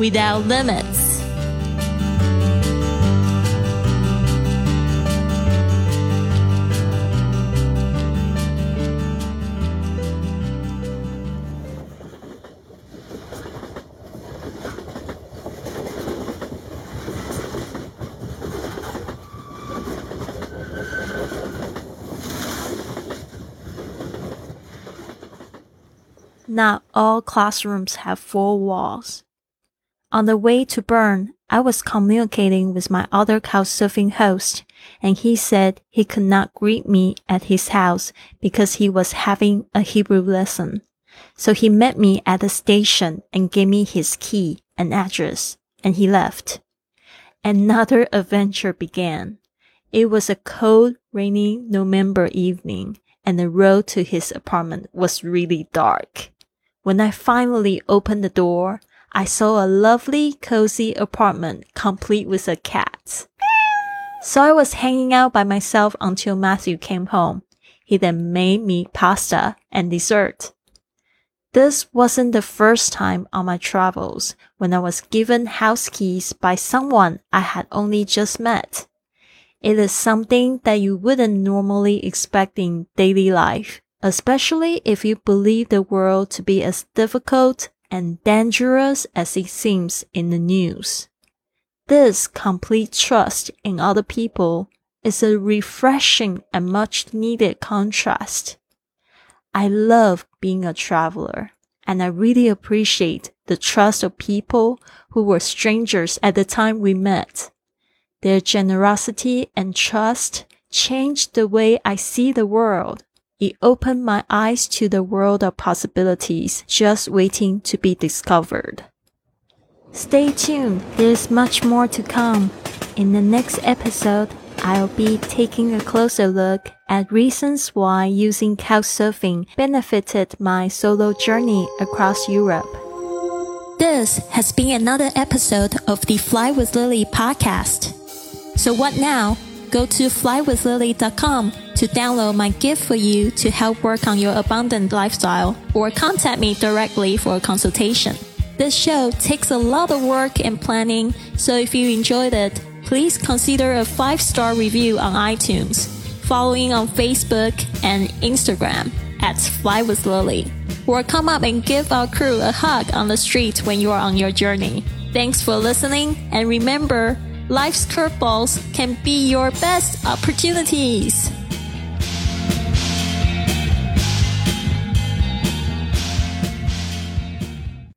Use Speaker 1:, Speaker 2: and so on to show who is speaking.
Speaker 1: without limits.
Speaker 2: Not all classrooms have four walls. On the way to Bern, I was communicating with my other couchsurfing host, and he said he could not greet me at his house because he was having a Hebrew lesson. So he met me at the station and gave me his key and address, and he left. Another adventure began. It was a cold, rainy November evening, and the road to his apartment was really dark. When I finally opened the door, I saw a lovely, cozy apartment complete with a cat. So I was hanging out by myself until Matthew came home. He then made me pasta and dessert. This wasn't the first time on my travels when I was given house keys by someone I had only just met. It is something that you wouldn't normally expect in daily life especially if you believe the world to be as difficult and dangerous as it seems in the news. This complete trust in other people is a refreshing and much needed contrast. I love being a traveler and I really appreciate the trust of people who were strangers at the time we met. Their generosity and trust changed the way I see the world. It opened my eyes to the world of possibilities just waiting to be discovered. Stay tuned, there's much more to come. In the next episode, I'll be taking a closer look at reasons why using couchsurfing benefited my solo journey across Europe.
Speaker 1: This has been another episode of the Fly with Lily podcast. So what now? Go to flywithlily.com to download my gift for you to help work on your abundant lifestyle or contact me directly for a consultation. This show takes a lot of work and planning, so if you enjoyed it, please consider a five star review on iTunes, following on Facebook and Instagram at Fly with Lily, or come up and give our crew a hug on the street when you are on your journey. Thanks for listening, and remember, life's curveballs can be your best opportunities.